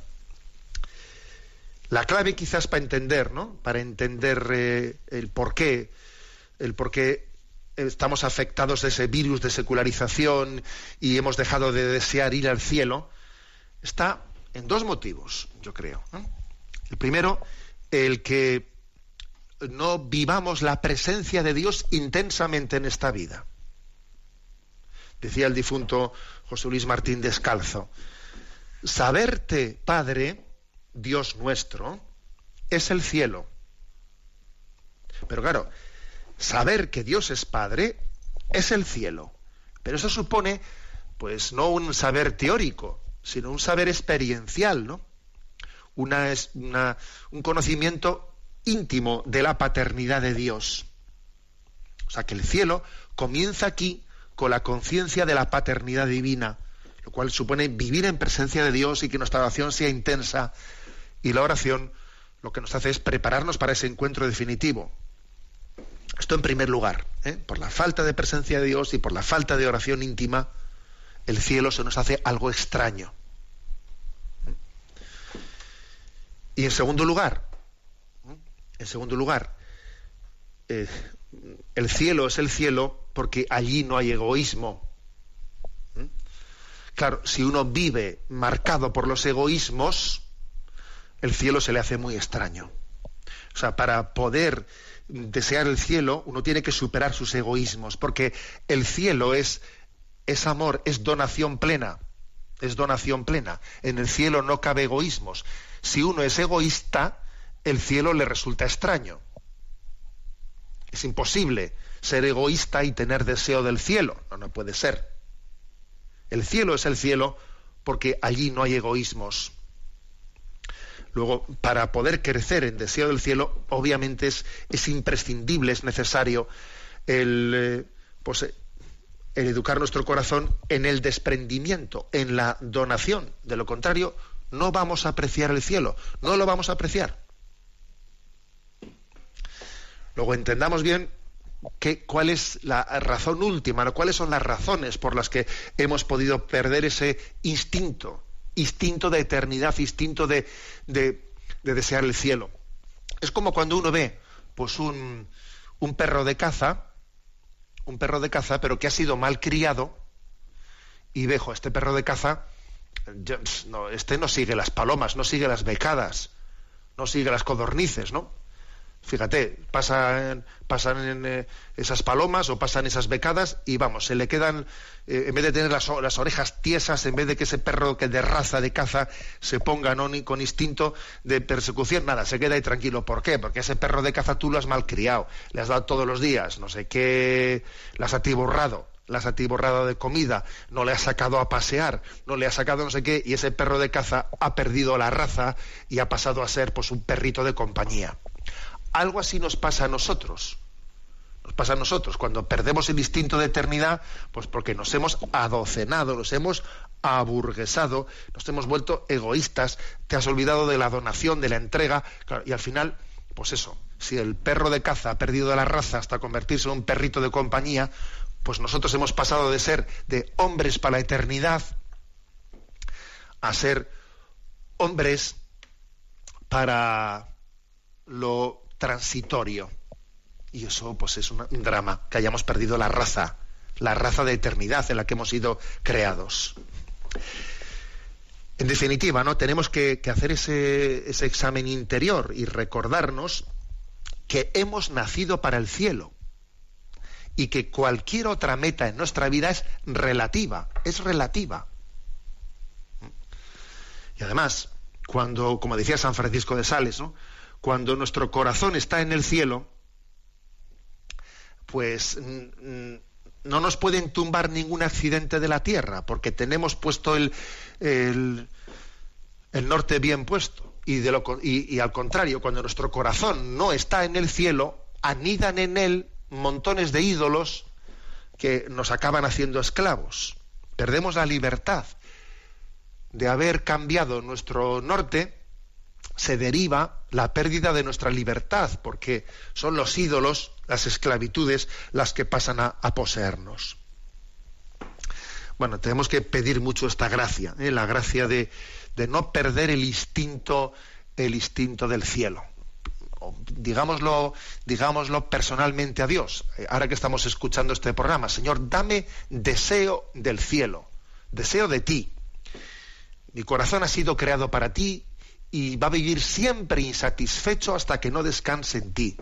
La clave quizás para entender, ¿no? Para entender eh, el por qué, el por qué estamos afectados de ese virus de secularización y hemos dejado de desear ir al cielo, está en dos motivos, yo creo. El primero, el que no vivamos la presencia de Dios intensamente en esta vida. Decía el difunto José Luis Martín Descalzo, saberte, Padre, Dios nuestro, es el cielo. Pero claro, saber que Dios es Padre es el cielo. Pero eso supone, pues, no un saber teórico, sino un saber experiencial, ¿no? Una, una, un conocimiento íntimo de la paternidad de Dios. O sea que el cielo comienza aquí con la conciencia de la paternidad divina, lo cual supone vivir en presencia de Dios y que nuestra oración sea intensa. Y la oración lo que nos hace es prepararnos para ese encuentro definitivo. Esto en primer lugar, ¿eh? por la falta de presencia de Dios y por la falta de oración íntima, el cielo se nos hace algo extraño. Y en segundo lugar, en segundo lugar, eh, el cielo es el cielo porque allí no hay egoísmo. Claro, si uno vive marcado por los egoísmos, el cielo se le hace muy extraño. O sea, para poder desear el cielo, uno tiene que superar sus egoísmos, porque el cielo es, es amor, es donación plena. Es donación plena. En el cielo no cabe egoísmos. Si uno es egoísta, el cielo le resulta extraño. Es imposible ser egoísta y tener deseo del cielo. No, no puede ser. El cielo es el cielo porque allí no hay egoísmos. Luego, para poder crecer en deseo del cielo, obviamente es, es imprescindible, es necesario el, eh, pues, el educar nuestro corazón en el desprendimiento, en la donación. De lo contrario, no vamos a apreciar el cielo, no lo vamos a apreciar. Luego entendamos bien cuál es la razón última, cuáles son las razones por las que hemos podido perder ese instinto instinto de eternidad, instinto de, de, desear el cielo. Es como cuando uno ve pues un, un perro de caza, un perro de caza, pero que ha sido mal criado, y vejo, este perro de caza, no, este no sigue las palomas, no sigue las becadas, no sigue las codornices, ¿no? Fíjate, pasan, pasan en, eh, esas palomas o pasan esas becadas y vamos, se le quedan, eh, en vez de tener las, orejas tiesas, en vez de que ese perro que de raza de caza se ponga ¿no? con instinto de persecución, nada, se queda ahí tranquilo. ¿Por qué? Porque ese perro de caza tú lo has malcriado, le has dado todos los días, no sé qué, le has atiborrado las atiborrado de comida, no le has sacado a pasear, no le has sacado no sé qué, y ese perro de caza ha perdido la raza y ha pasado a ser pues un perrito de compañía. Algo así nos pasa a nosotros. Nos pasa a nosotros cuando perdemos el instinto de eternidad, pues porque nos hemos adocenado, nos hemos aburguesado, nos hemos vuelto egoístas, te has olvidado de la donación, de la entrega, y al final, pues eso, si el perro de caza ha perdido la raza hasta convertirse en un perrito de compañía, pues nosotros hemos pasado de ser de hombres para la eternidad a ser hombres para lo transitorio. Y eso pues es un, drama, que hayamos perdido la raza, la raza de eternidad en la que hemos sido creados. En definitiva, ¿no? Tenemos que, hacer ese, examen interior y recordarnos que hemos nacido para el cielo y que cualquier otra meta en nuestra vida es relativa, es relativa. Y además, cuando, como decía San Francisco de Sales, ¿no? Cuando nuestro corazón está en el cielo, pues no nos pueden tumbar ningún accidente de la tierra, porque tenemos puesto el, el, norte bien puesto. Y, al contrario, cuando nuestro corazón no está en el cielo, anidan en él montones de ídolos que nos acaban haciendo esclavos. Perdemos la libertad de haber cambiado nuestro norte se deriva la pérdida de nuestra libertad, porque son los ídolos, las esclavitudes, las que pasan a, poseernos. Bueno, tenemos que pedir mucho esta gracia, ¿eh? la gracia de, no perder el instinto, el instinto del cielo. digámoslo, digámoslo personalmente a Dios. Eh, ahora que estamos escuchando este programa, Señor, dame deseo del cielo, deseo de ti. Mi corazón ha sido creado para ti y va a vivir siempre insatisfecho hasta que no descanse en ti.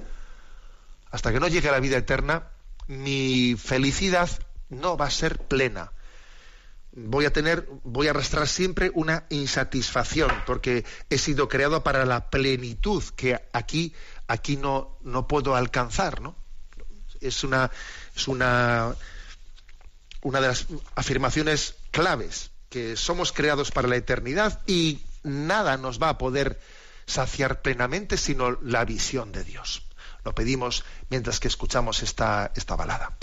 Hasta que no llegue a la vida eterna, mi felicidad no va a ser plena. Voy a tener, voy a arrastrar siempre una insatisfacción, porque he sido creado para la plenitud que aquí, aquí no, no puedo alcanzar, ¿no? Es una, es una, una de las afirmaciones claves, que somos creados para la eternidad y nada nos va a poder saciar plenamente sino la visión de Dios. Lo pedimos mientras que escuchamos esta, esta balada.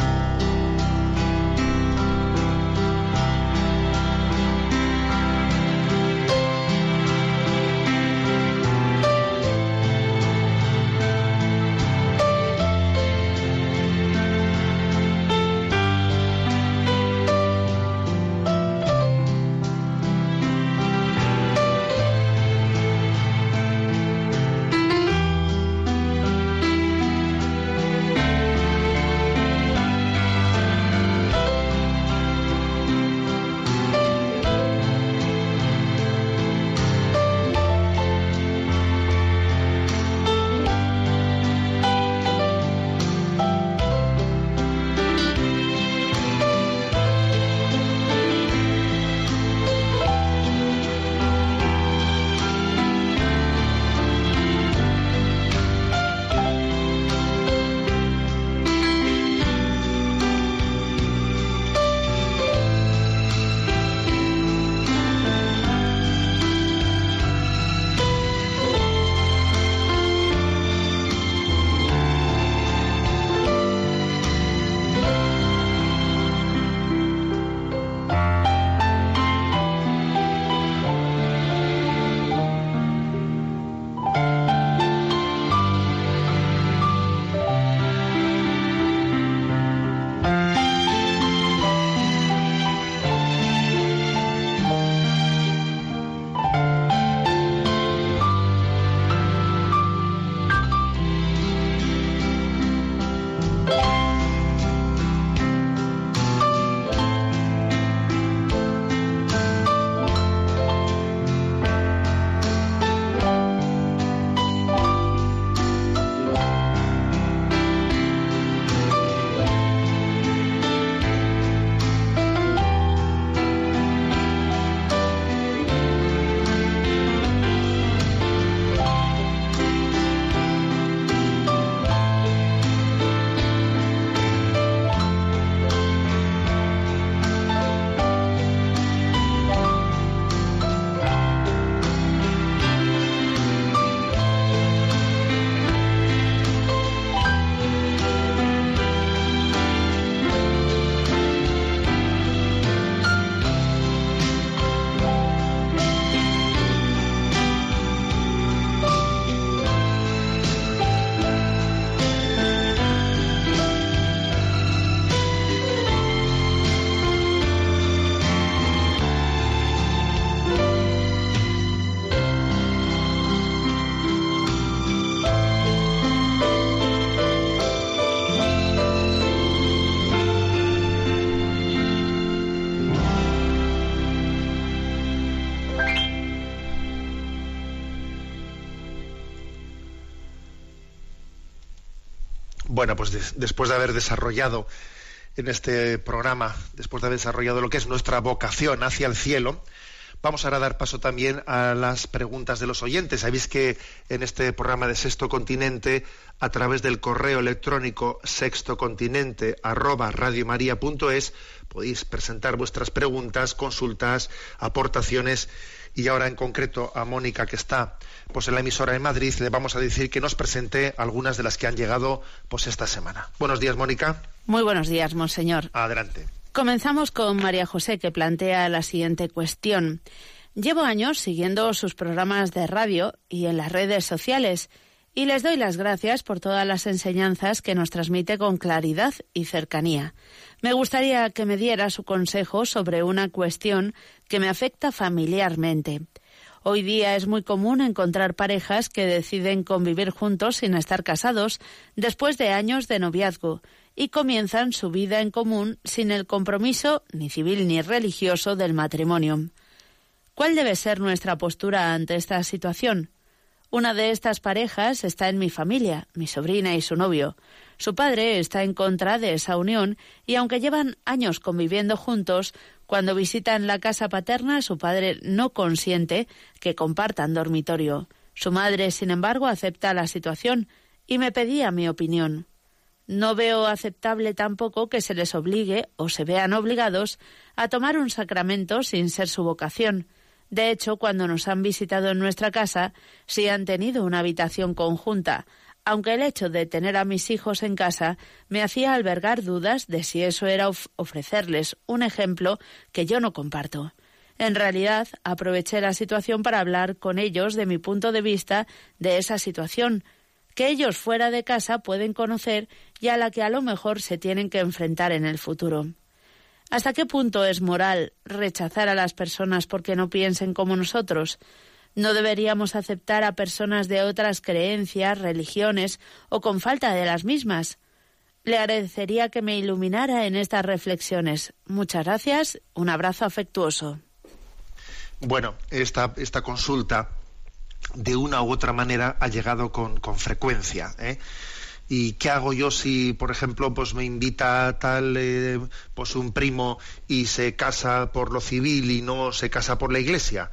Bueno, pues después de haber desarrollado en este programa, después de haber desarrollado lo que es nuestra vocación hacia el cielo, vamos ahora a dar paso también a las preguntas de los oyentes. Sabéis que en este programa de Sexto Continente, a través del correo electrónico sextocontinente arroba podéis presentar vuestras preguntas, consultas, aportaciones y ahora en concreto a Mónica que está pues en la emisora de Madrid le vamos a decir que nos presente algunas de las que han llegado pues esta semana. Buenos días, Mónica. Muy buenos días, monseñor. Adelante. Comenzamos con María José que plantea la siguiente cuestión. Llevo años siguiendo sus programas de radio y en las redes sociales y les doy las gracias por todas las enseñanzas que nos transmite con claridad y cercanía. Me gustaría que me diera su consejo sobre una cuestión que me afecta familiarmente. Hoy día es muy común encontrar parejas que deciden convivir juntos sin estar casados después de años de noviazgo y comienzan su vida en común sin el compromiso ni civil ni religioso del matrimonio. ¿Cuál debe ser nuestra postura ante esta situación? Una de estas parejas está en mi familia, mi sobrina y su novio. Su padre está en contra de esa unión y aunque llevan años conviviendo juntos, cuando visitan la casa paterna su padre no consiente que compartan dormitorio. Su madre, sin embargo, acepta la situación y me pedía mi opinión. No veo aceptable tampoco que se les obligue o se vean obligados a tomar un sacramento sin ser su vocación. De hecho, cuando nos han visitado en nuestra casa, sí han tenido una habitación conjunta, aunque el hecho de tener a mis hijos en casa me hacía albergar dudas de si eso era ofrecerles un ejemplo que yo no comparto. En realidad, aproveché la situación para hablar con ellos de mi punto de vista de esa situación, que ellos fuera de casa pueden conocer y a la que a lo mejor se tienen que enfrentar en el futuro. ¿Hasta qué punto es moral rechazar a las personas porque no piensen como nosotros? No deberíamos aceptar a personas de otras creencias, religiones o con falta de las mismas. Le agradecería que me iluminara en estas reflexiones. Muchas gracias. Un abrazo afectuoso. Bueno, esta, esta consulta de una u otra manera ha llegado con, con frecuencia. ¿eh? ¿Y qué hago yo si, por ejemplo, pues me invita tal eh, pues un primo y se casa por lo civil y no se casa por la iglesia?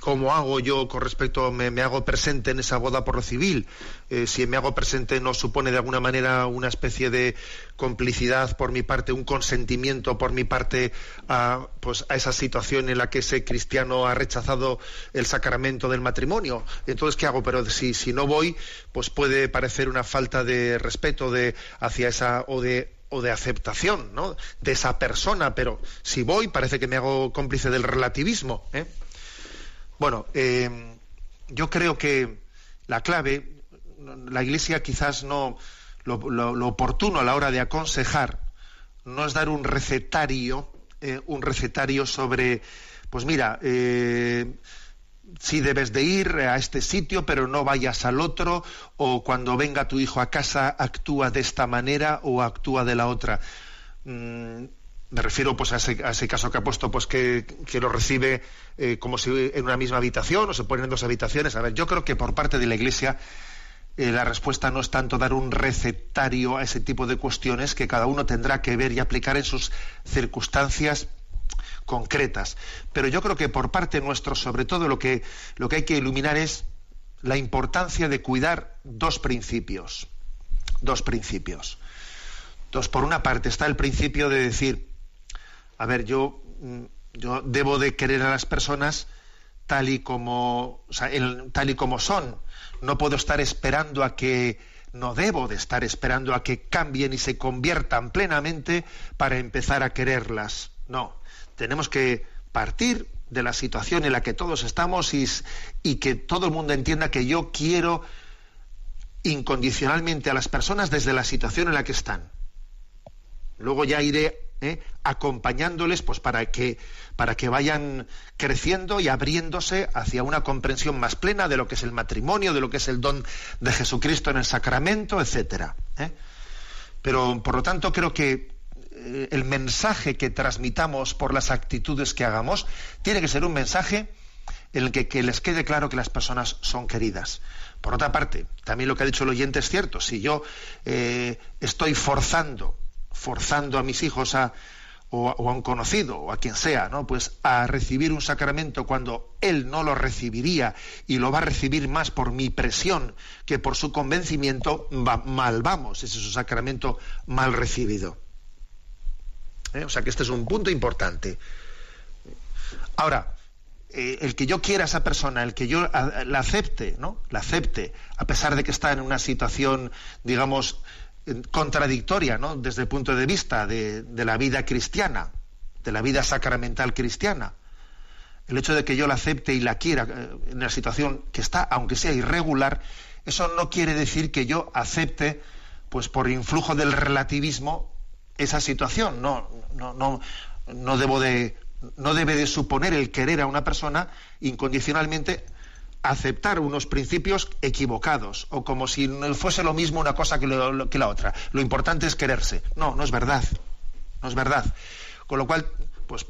Cómo hago yo con respecto, me, me hago presente en esa boda por lo civil. Eh, si me hago presente no supone de alguna manera una especie de complicidad por mi parte, un consentimiento por mi parte a, pues, a esa situación en la que ese cristiano ha rechazado el sacramento del matrimonio. Entonces, ¿qué hago? Pero si, si no voy, pues puede parecer una falta de respeto de, hacia esa o de o de aceptación ¿no? de esa persona, pero si voy parece que me hago cómplice del relativismo. ¿eh? Bueno, eh, yo creo que la clave, la Iglesia quizás no, lo, oportuno a la hora de aconsejar, no es dar un recetario, eh, un recetario sobre, pues mira, eh, si debes de ir a este sitio, pero no vayas al otro, o cuando venga tu hijo a casa, actúa de esta manera o actúa de la otra. Mm, me refiero pues a ese, caso que ha puesto pues que, lo recibe eh, como si en una misma habitación o se ponen en dos habitaciones. A ver yo creo que por parte de la iglesia eh, la respuesta no es tanto dar un recetario a ese tipo de cuestiones que cada uno tendrá que ver y aplicar en sus circunstancias concretas. Pero yo creo que por parte nuestro sobre todo lo que lo que hay que iluminar es la importancia de cuidar dos principios. Dos principios. Entonces por una parte está el principio de decir a ver, yo, mm, yo debo de querer a las personas tal y como, tal y como son. No puedo estar esperando a que, no debo de estar esperando a que cambien y se conviertan plenamente para empezar a quererlas. No, tenemos que partir de la situación en la que todos estamos y, y que todo el mundo entienda que yo quiero incondicionalmente a las personas desde la situación en la que están. Luego ya iré ¿eh? acompañándoles pues para que para que vayan creciendo y abriéndose hacia una comprensión más plena de lo que es el matrimonio, de lo que es el don de Jesucristo en el sacramento, etcétera. ¿eh? Pero por lo tanto creo que eh, el mensaje que transmitamos por las actitudes que hagamos tiene que ser un mensaje en el que, les quede claro que las personas son queridas. Por otra parte, también lo que ha dicho el oyente es cierto. Si yo estoy forzando, forzando a mis hijos a, o, a un conocido o a quien sea, ¿no? Pues a recibir un sacramento cuando él no lo recibiría y lo va a recibir más por mi presión que por su convencimiento, mal vamos, ese es un sacramento mal recibido. ¿Eh? O sea que este es un punto importante. Ahora, eh, el que yo quiera a esa persona, el que yo la acepte, ¿no? La acepte, a pesar de que está en una situación, digamos, contradictoria, ¿no? Desde el punto de vista de, la vida cristiana, de la vida sacramental cristiana. El hecho de que yo la acepte y la quiera eh, en la situación que está, aunque sea irregular, eso no quiere decir que yo acepte, pues por influjo del relativismo, esa situación. No, no, no, no debo de, no debe de suponer el querer a una persona incondicionalmente aceptar unos principios equivocados o como si fuese lo mismo una cosa que, la otra. Lo importante es quererse. No, no es verdad. No es verdad. Con lo cual, pues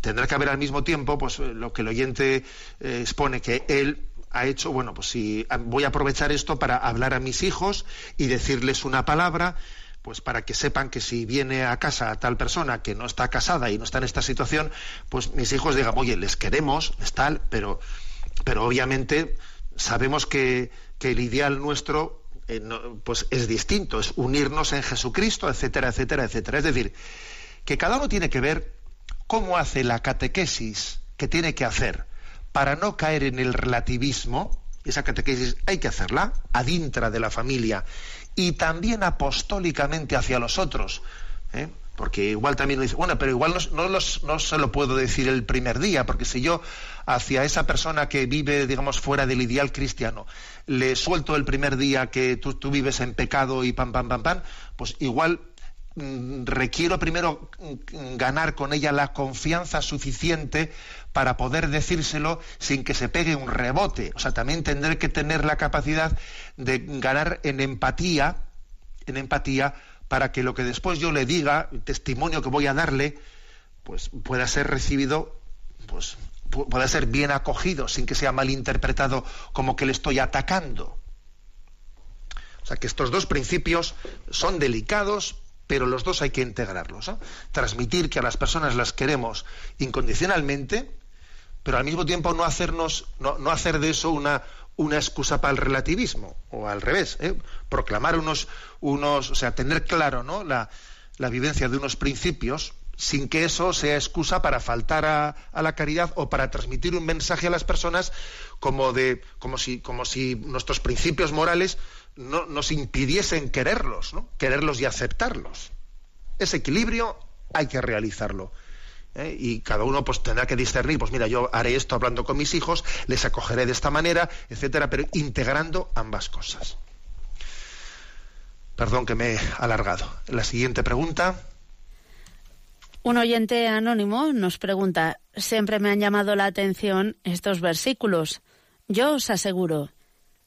tendrá que haber al mismo tiempo pues lo que el oyente eh, expone que él ha hecho, bueno, pues si voy a aprovechar esto para hablar a mis hijos y decirles una palabra, pues para que sepan que si viene a casa tal persona que no está casada y no está en esta situación, pues mis hijos digan, oye, les queremos, es tal, pero pero obviamente sabemos que, el ideal nuestro eh, pues es distinto, es unirnos en Jesucristo, etcétera, etcétera, etcétera. Es decir, que cada uno tiene que ver cómo hace la catequesis que tiene que hacer para no caer en el relativismo, esa catequesis hay que hacerla adintra de la familia y también apostólicamente hacia los otros. ¿eh? Porque igual también dice, bueno, pero igual no, no, se lo puedo decir el primer día, porque si yo hacia esa persona que vive, digamos, fuera del ideal cristiano, le suelto el primer día que tú, tú vives en pecado y pam, pam, pam, pam, pues igual mm, requiero primero mm, ganar con ella la confianza suficiente para poder decírselo sin que se pegue un rebote. O sea, también tendré que tener la capacidad de ganar en empatía, en empatía, para que lo que después yo le diga, el testimonio que voy a darle, pues pueda ser recibido, pues pueda ser bien acogido, sin que sea mal interpretado como que le estoy atacando. O sea que estos dos principios son delicados, pero los dos hay que integrarlos. Transmitir que a las personas las queremos incondicionalmente, pero al mismo tiempo no hacernos, no, no hacer de eso una, una excusa para el relativismo, o al revés, ¿eh? proclamar unos, unos, o sea, tener claro ¿no? la, la vivencia de unos principios sin que eso sea excusa para faltar a, a, la caridad o para transmitir un mensaje a las personas como de como si como si nuestros principios morales no, nos impidiesen quererlos, ¿no? quererlos y aceptarlos. Ese equilibrio hay que realizarlo. ¿Eh? y cada uno pues tendrá que discernir, pues mira, yo haré esto hablando con mis hijos, les acogeré de esta manera, etcétera, pero integrando ambas cosas. Perdón que me he alargado. La siguiente pregunta. Un oyente anónimo nos pregunta, siempre me han llamado la atención estos versículos. Yo os aseguro,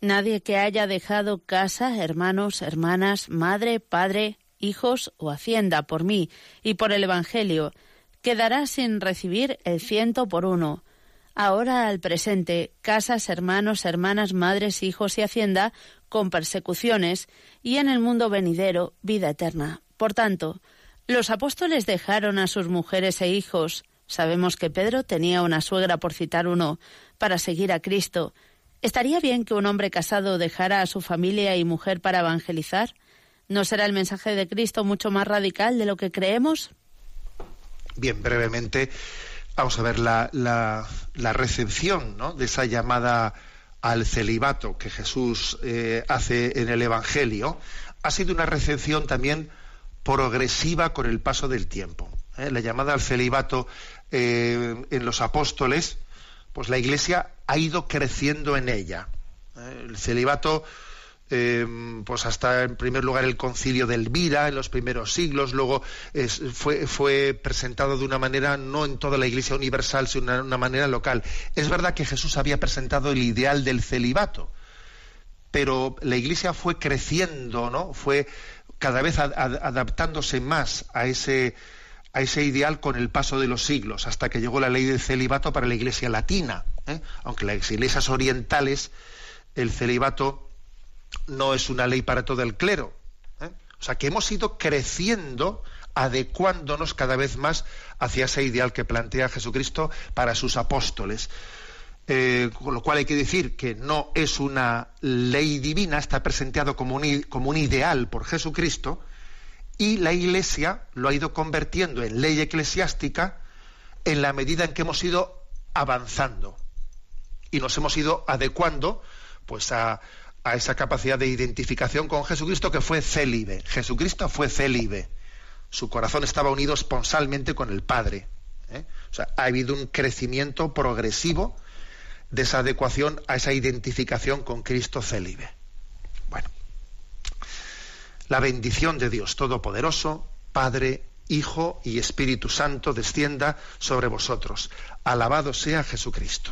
nadie que haya dejado casa, hermanos, hermanas, madre, padre, hijos o hacienda por mí y por el Evangelio, quedará sin recibir el ciento por uno. Ahora al presente, casas, hermanos, hermanas, madres, hijos y hacienda, con persecuciones, y en el mundo venidero, vida eterna. Por tanto, los apóstoles dejaron a sus mujeres e hijos. Sabemos que Pedro tenía una suegra, por citar uno, para seguir a Cristo. ¿Estaría bien que un hombre casado dejara a su familia y mujer para evangelizar? ¿No será el mensaje de Cristo mucho más radical de lo que creemos? Bien, brevemente, vamos a ver la, la, recepción de esa llamada al celibato que Jesús eh, hace en el Evangelio. Ha sido una recepción también progresiva con el paso del tiempo. ¿eh? La llamada al celibato eh, en los apóstoles, pues la Iglesia ha ido creciendo en ella. El celibato Em, pues hasta en primer lugar el concilio de Elvira en los primeros siglos, luego fue, presentado de una manera no en toda la Iglesia universal, sino de una, manera local. Es verdad que Jesús había presentado el ideal del celibato, pero la Iglesia fue creciendo, ¿no? Fue cada vez adaptándose más a ese a ese ideal con el paso de los siglos, hasta que llegó la ley del celibato para la Iglesia latina. ¿eh? Aunque las iglesias orientales el celibato no es una ley para todo el clero. ¿eh? O sea, que hemos ido creciendo, adecuándonos cada vez más hacia ese ideal que plantea Jesucristo para sus apóstoles. Eh, con lo cual hay que decir que no es una ley divina, está presentado como un, como un ideal por Jesucristo, y la Iglesia lo ha ido convirtiendo en ley eclesiástica en la medida en que hemos ido avanzando y nos hemos ido adecuando pues a, a esa capacidad de identificación con Jesucristo que fue célibe. Jesucristo fue célibe. Su corazón estaba unido esponsalmente con el Padre. ¿eh? O sea, ha habido un crecimiento progresivo de esa adecuación a esa identificación con Cristo célibe. Bueno, la bendición de Dios Todopoderoso, Padre, Hijo y Espíritu Santo descienda sobre vosotros. Alabado sea Jesucristo.